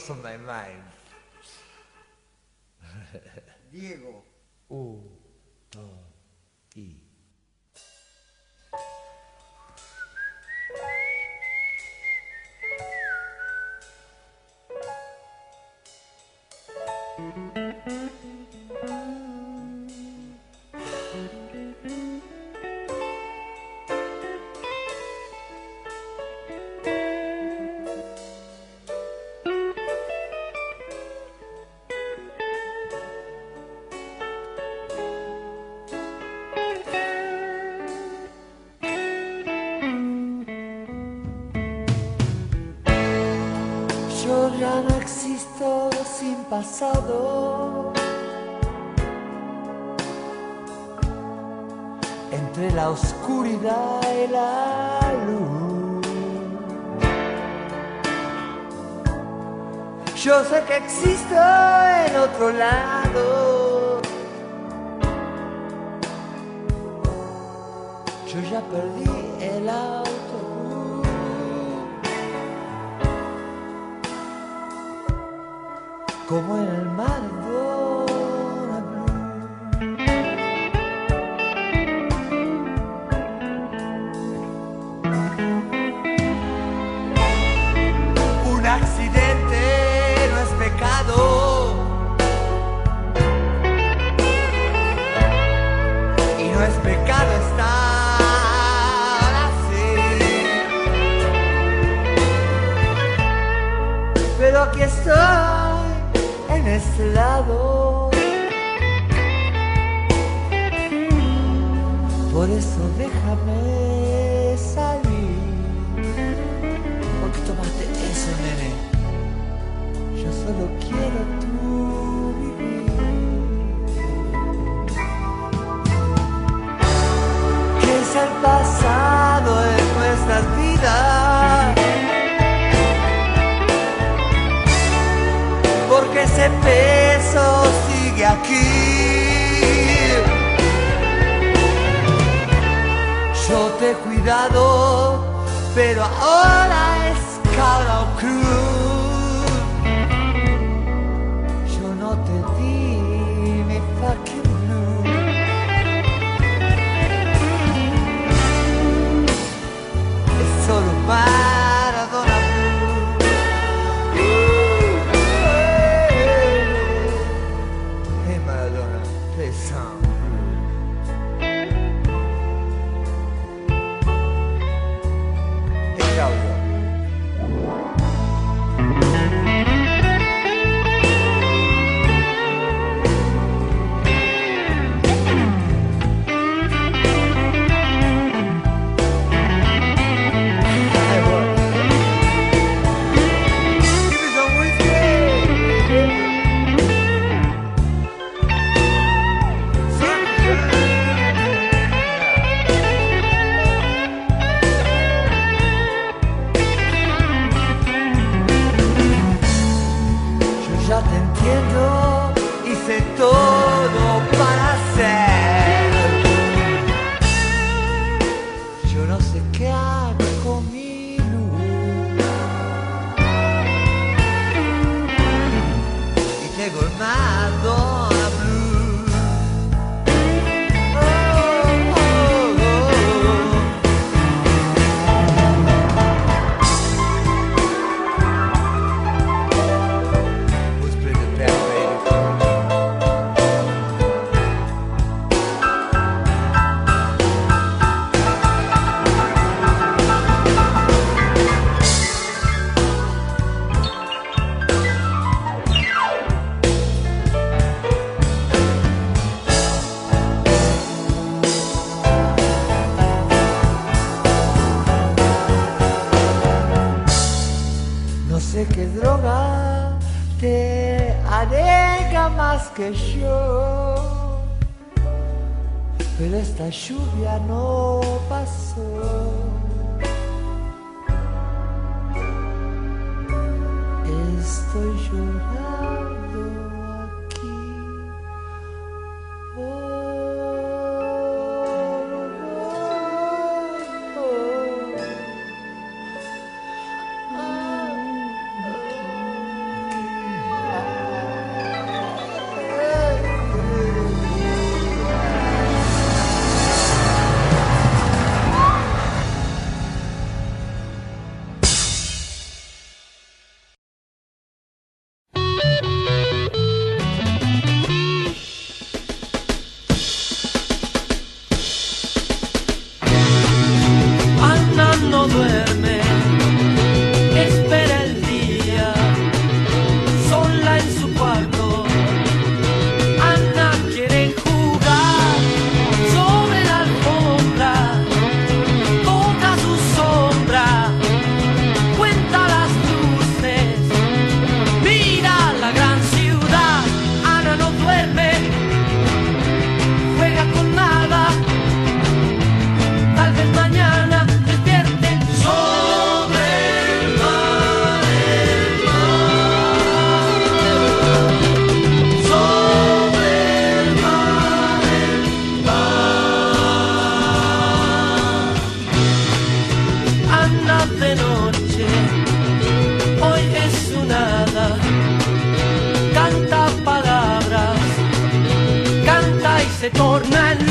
what's on my mind. Diego. Un, y. la oscuridad y la luz. Yo sé que existo en otro lado. porque ese peso sigue aquí. Yo te he cuidado, pero ahora es cara o cruz. Yo no te di mi fucking blue. Es solo para. navega más que yo, pero esta lluvia no pasó. Estoy llorando. torna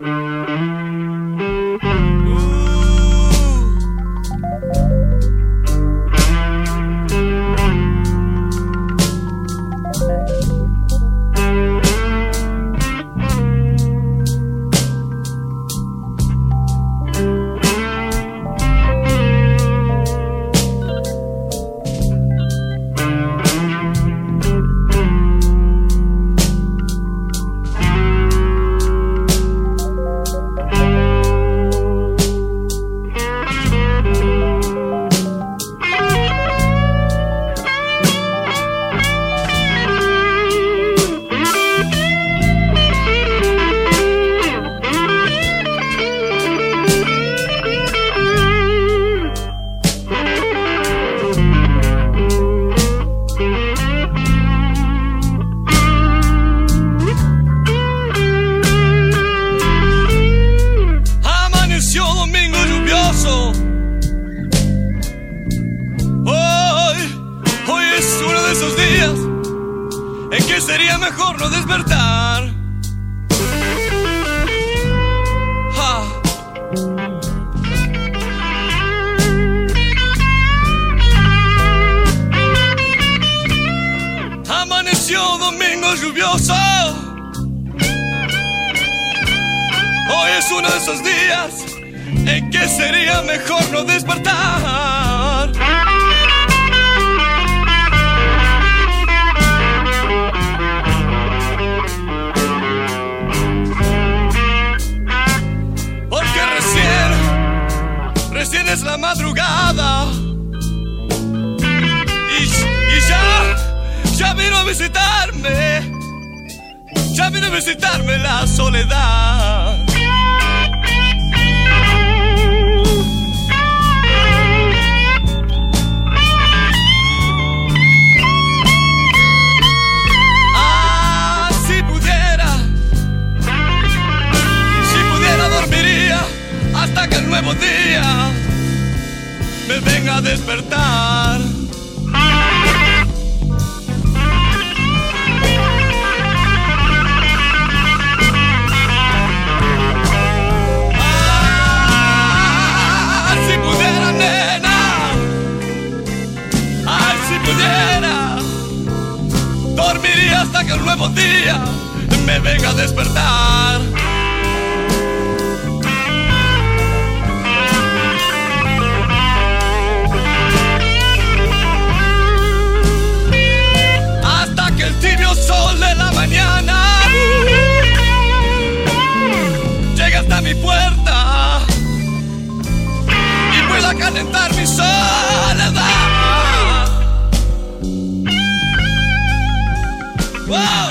Música es la madrugada. Y, y ya, ya vino a visitarme. Ya vino a visitarme la soledad. Ah, si pudiera si pudiera dormir hasta que el nuevo día me venga a despertar. Ah, si pudiera, nena, si pudiera, dormiría hasta que el nuevo día me venga a despertar. calentar mi soledad. Wow.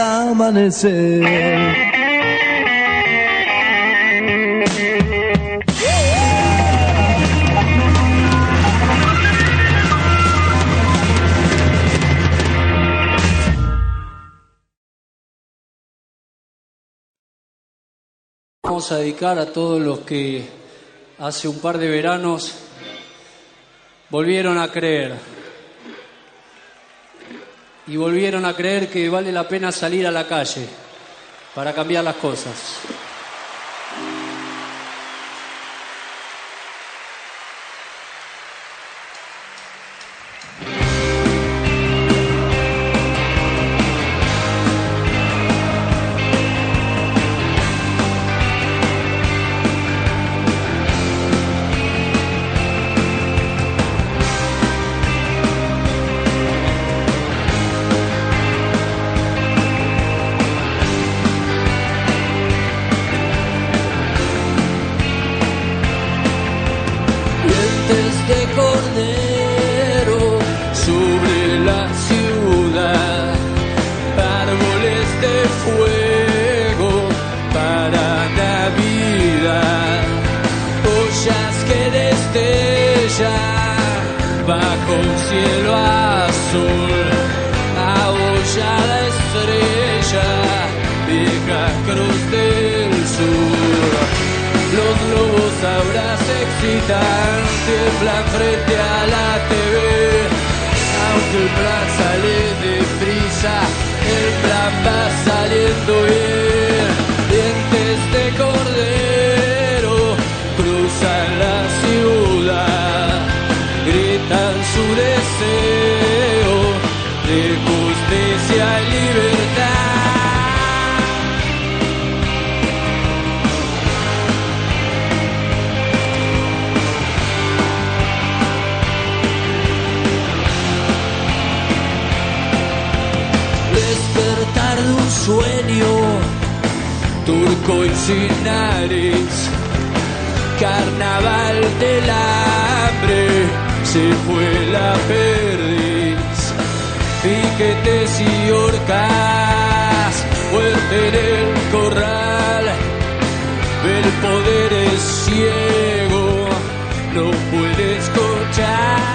amanecer. Vamos a dedicar a todos los que hace un par de veranos volvieron a creer y volvieron a creer que vale la pena salir a la calle para cambiar las cosas. Poicinares, carnaval del hambre, se fue la perdiz, piquetes y orcas, fuerte en el corral, el poder es ciego, no puede escuchar.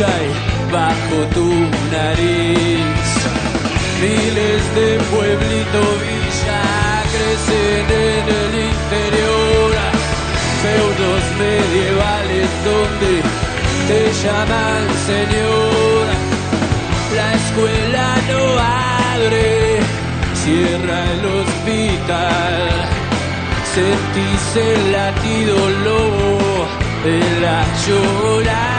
hay bajo tu nariz. Miles de pueblito villa crecen en el interior, feudos medievales donde te llaman señor. La escuela no abre, cierra el hospital. Sentís el latido lobo de la llorada.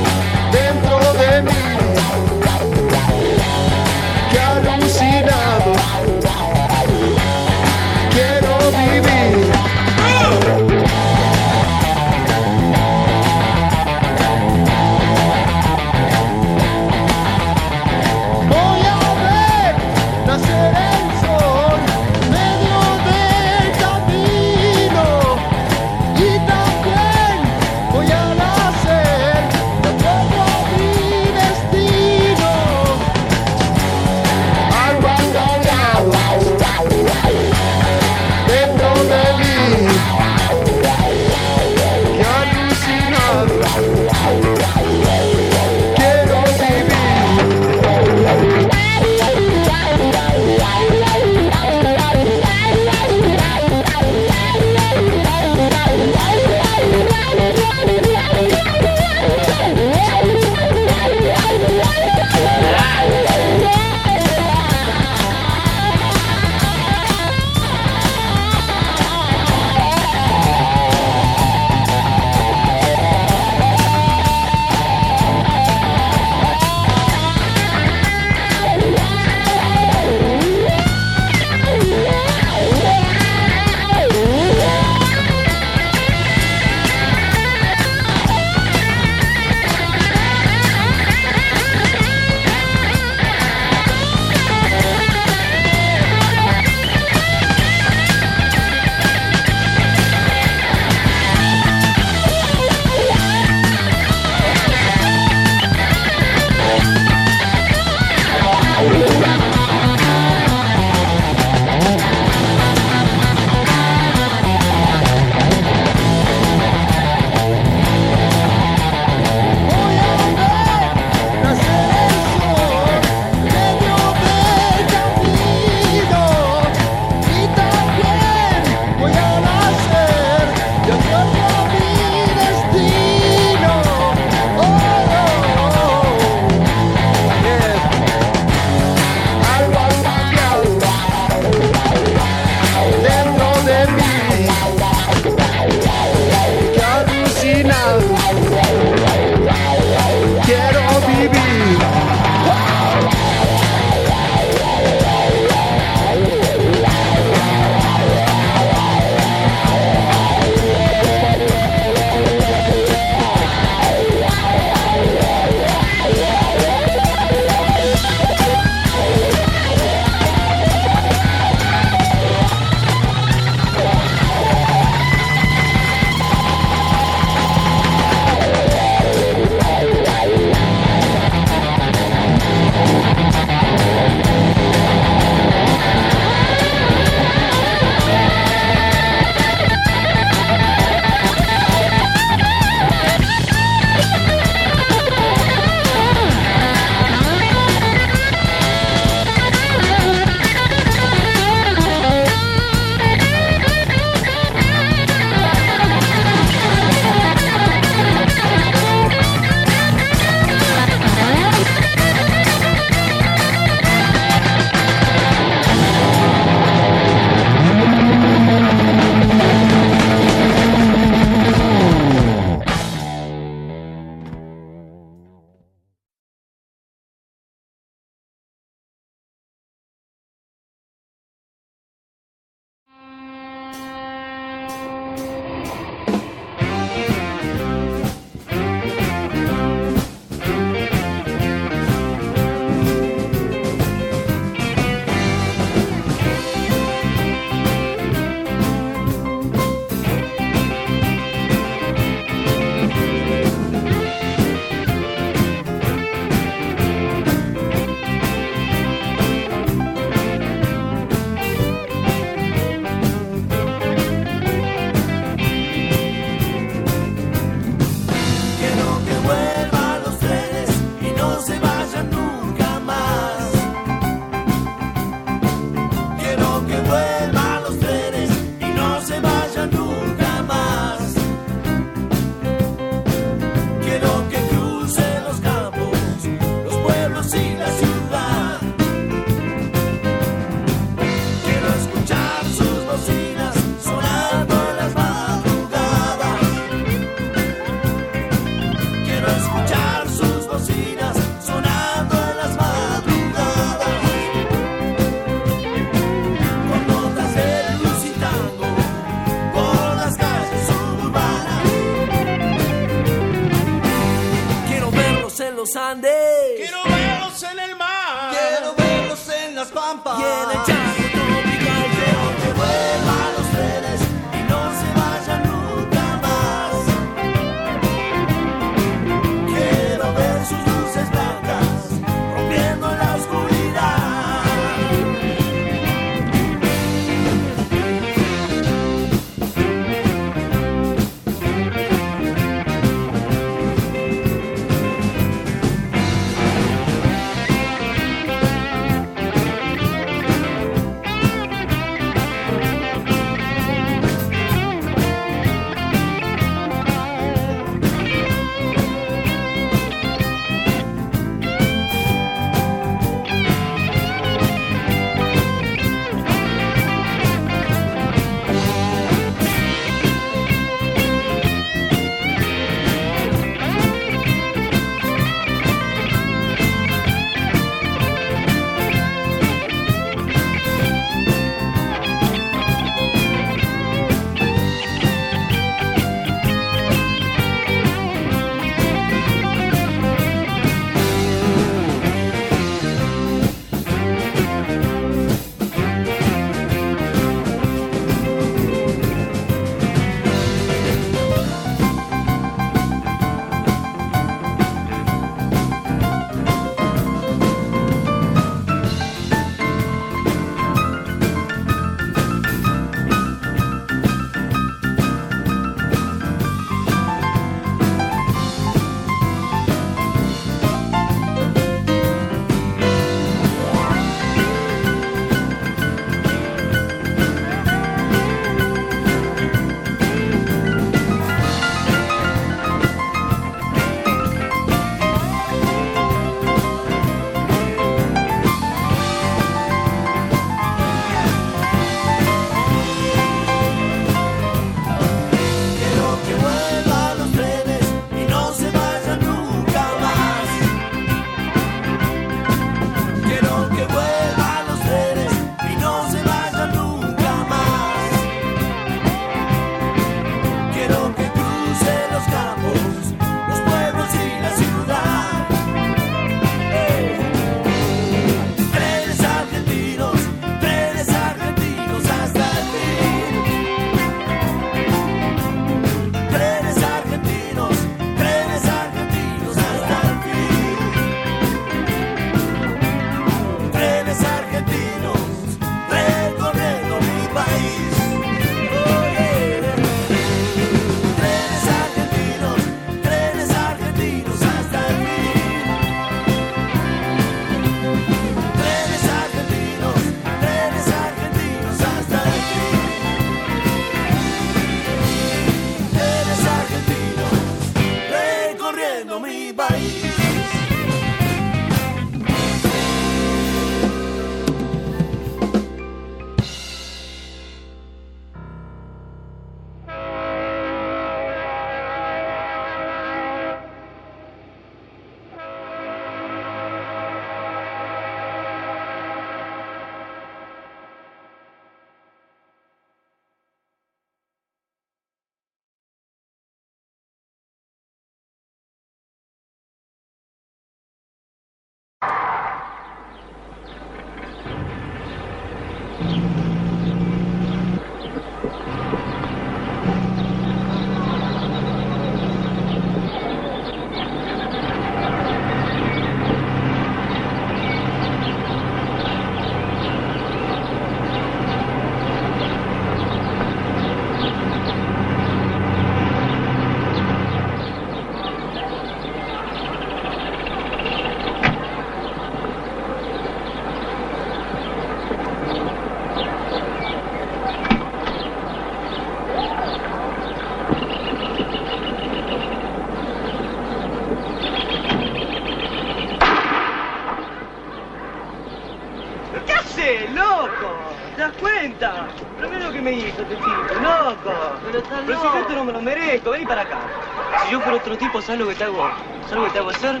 yo por otro tipo, ¿sabes lo que te hago? ¿Sabes lo que te hago hacer?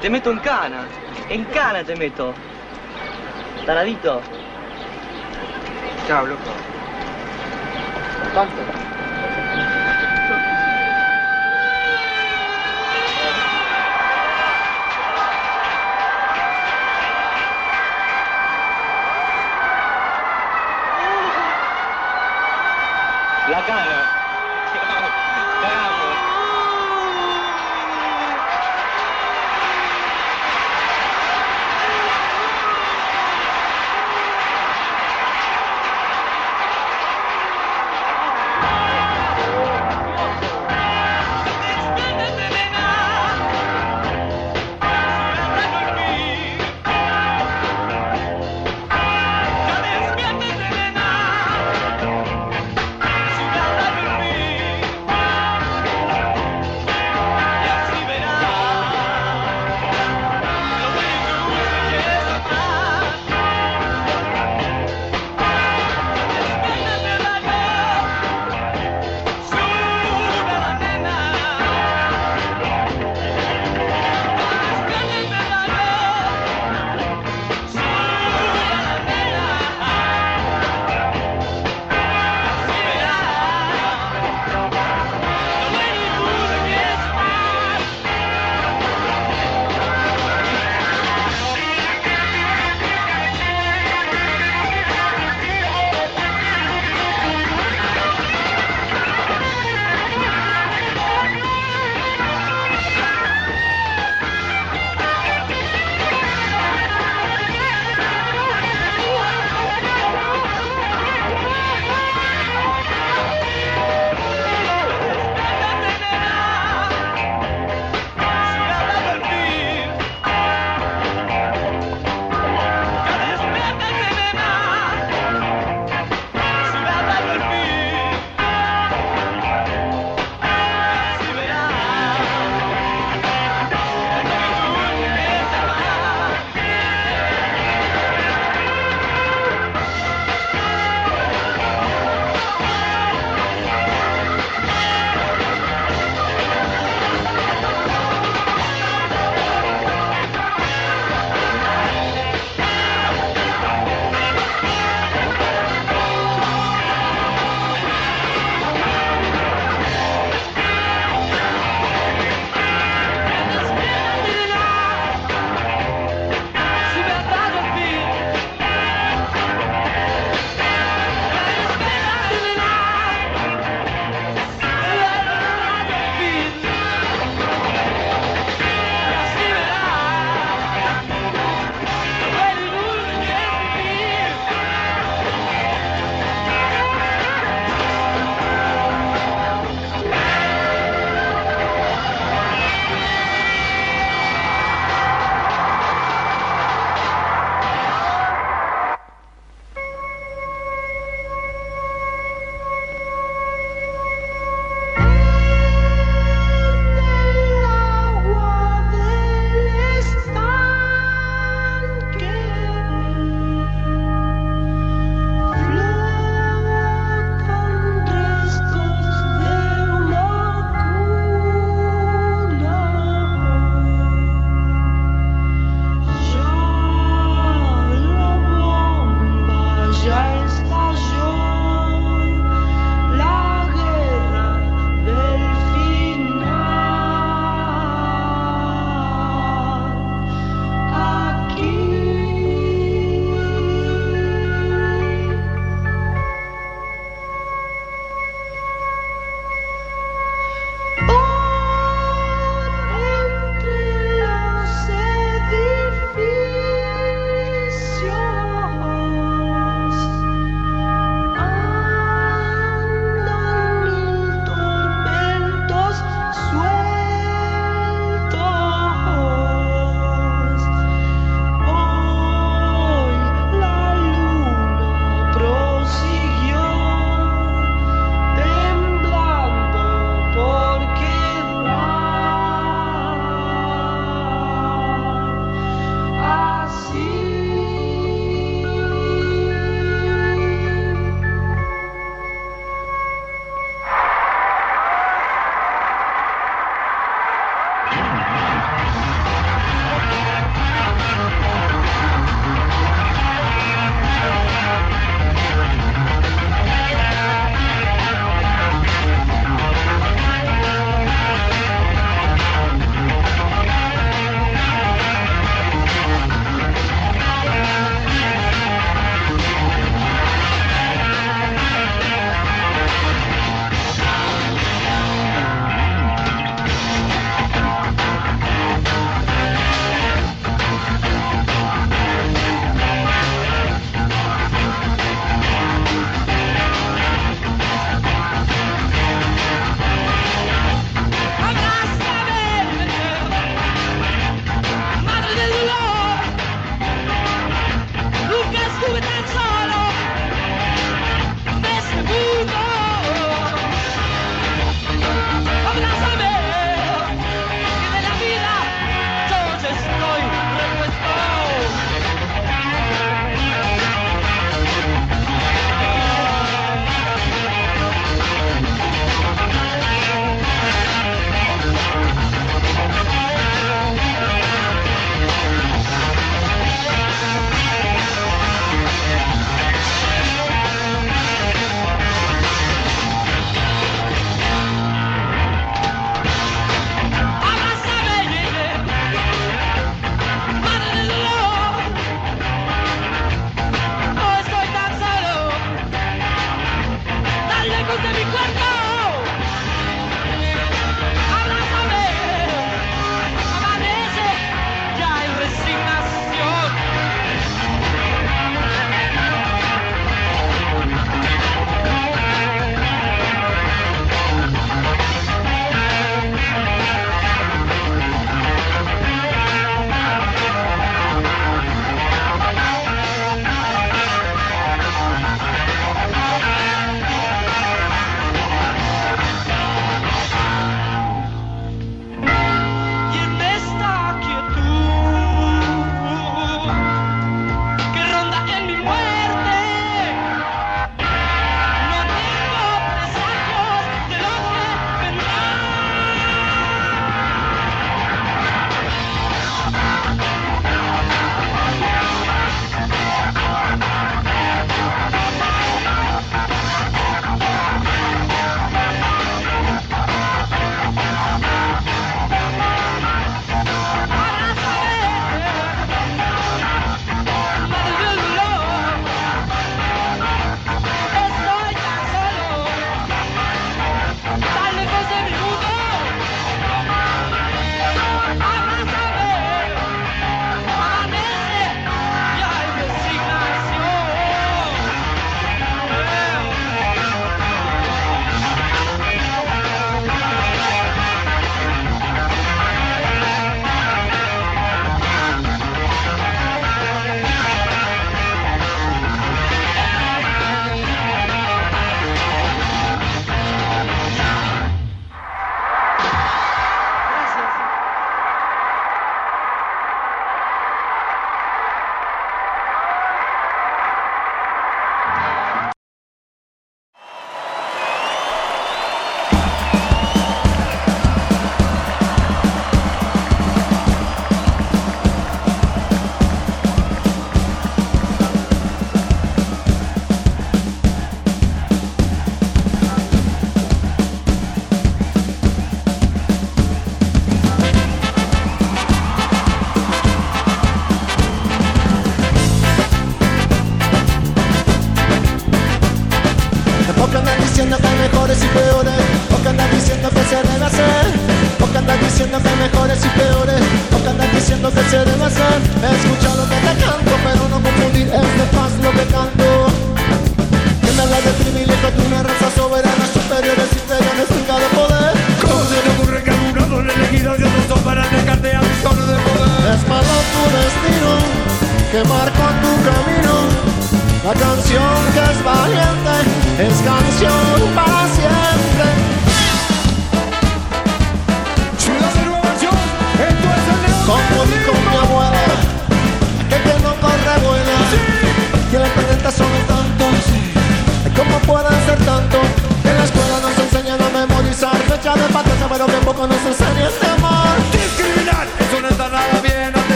Te meto en cana. En cana te meto. Taradito. Chao, loco. Tanto.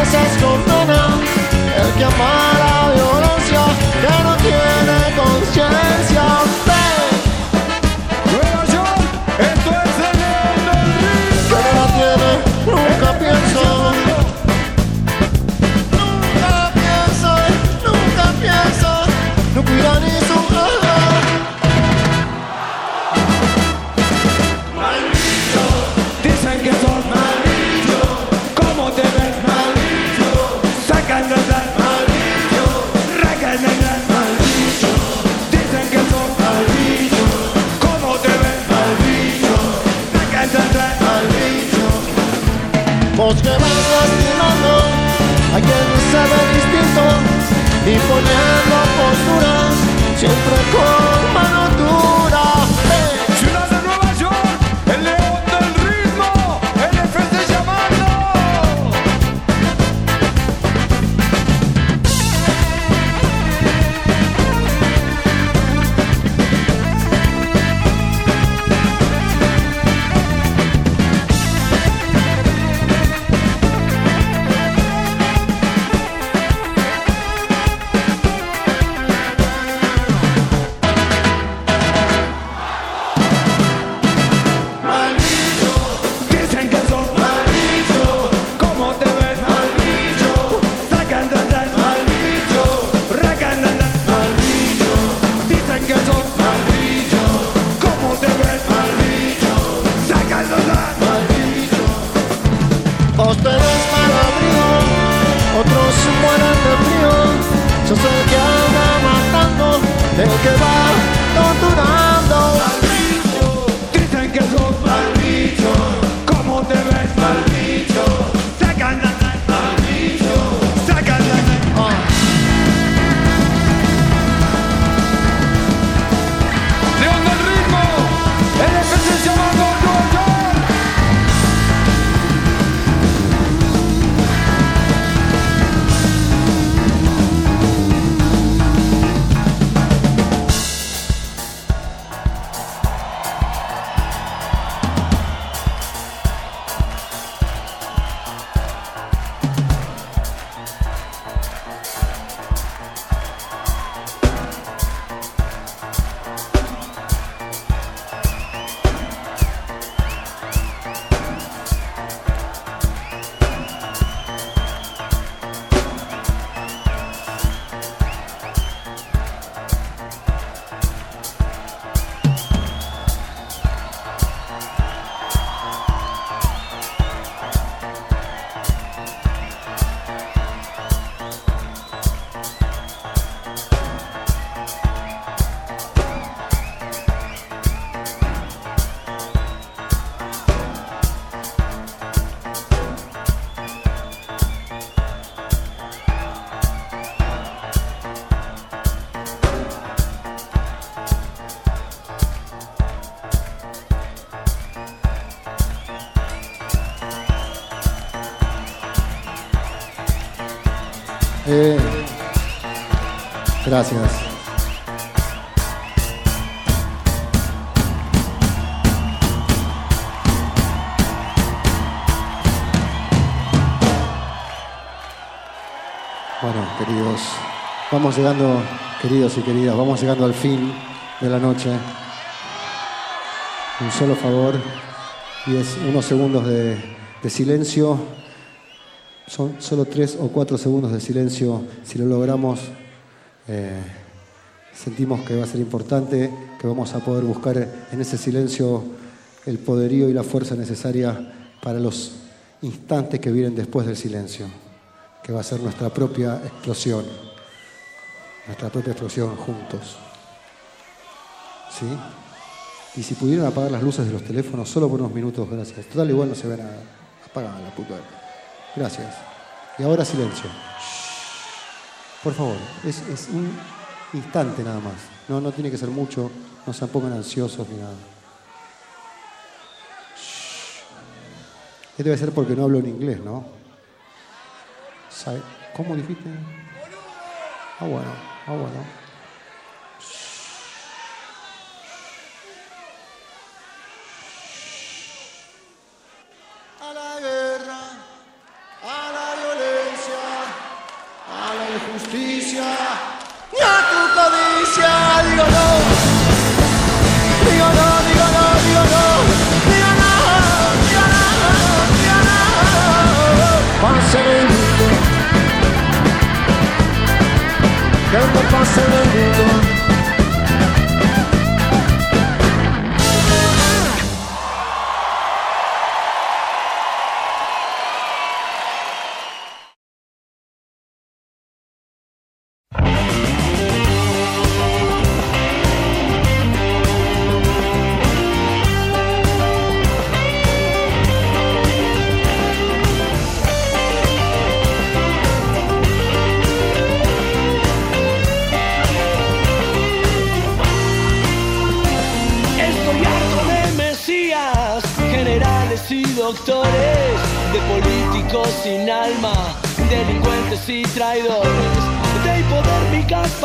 es el que ama la violencia, ya no tiene conciencia. los que van lastimando a quien sabe distinto y poniendo posturas siempre con manos. Gracias. Bueno, queridos, vamos llegando, queridos y queridas, vamos llegando al fin de la noche. Un solo favor, y es unos segundos de, silencio. Son solo tres o cuatro segundos de silencio. Si lo logramos, eh, sentimos que va a ser importante, que vamos a poder buscar en ese silencio el poderío y la fuerza necesaria para los instantes que vienen después del silencio, que va a ser nuestra propia explosión, nuestra propia explosión juntos. ¿Sí? Y si pudieran apagar las luces de los teléfonos solo por unos minutos, gracias. Total, igual no se ven a apagar la puta. Gracias. Y ahora silencio. Por favor, es, un instante nada más. No, no tiene que ser mucho, no se pongan ansiosos ni nada. Este debe ser porque no hablo en inglés, ¿no? ¿Cómo dijiste? Ah, bueno, ah, bueno.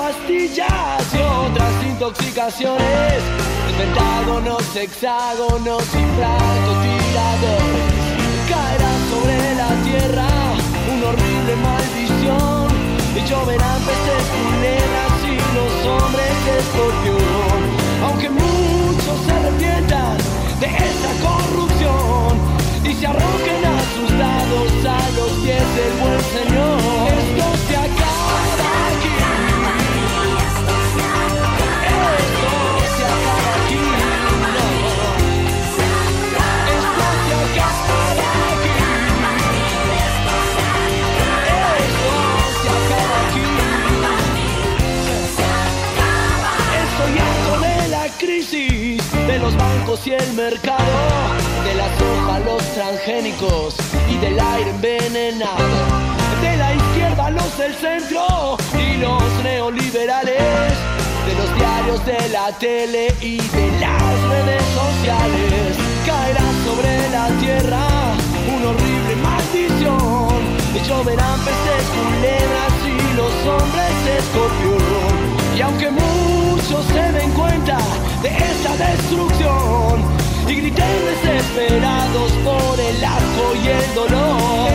Pastillas y otras intoxicaciones, pentágonos, hexágonos y francotiradores. Caerá sobre la tierra una horrible maldición y lloverán peces, culebras y los hombres de escorpión. Aunque muchos se arrepientan de esta corrupción y se arrojen a sus lados a los pies del buen Señor. Los bancos y el mercado, de la soja, los transgénicos y del aire envenenado, de la izquierda, los del centro y los neoliberales, de los diarios, de la tele y de las redes sociales. Caerá sobre la tierra una horrible maldición, y lloverán peces, culebras y los hombres escorpión. Y aunque muchos se den cuenta de esta destrucción y griten desesperados por el asco y el dolor,